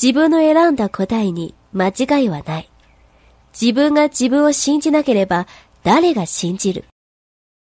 自分の選んだ答えに間違いはない。自分が自分を信じなければ誰が信じる？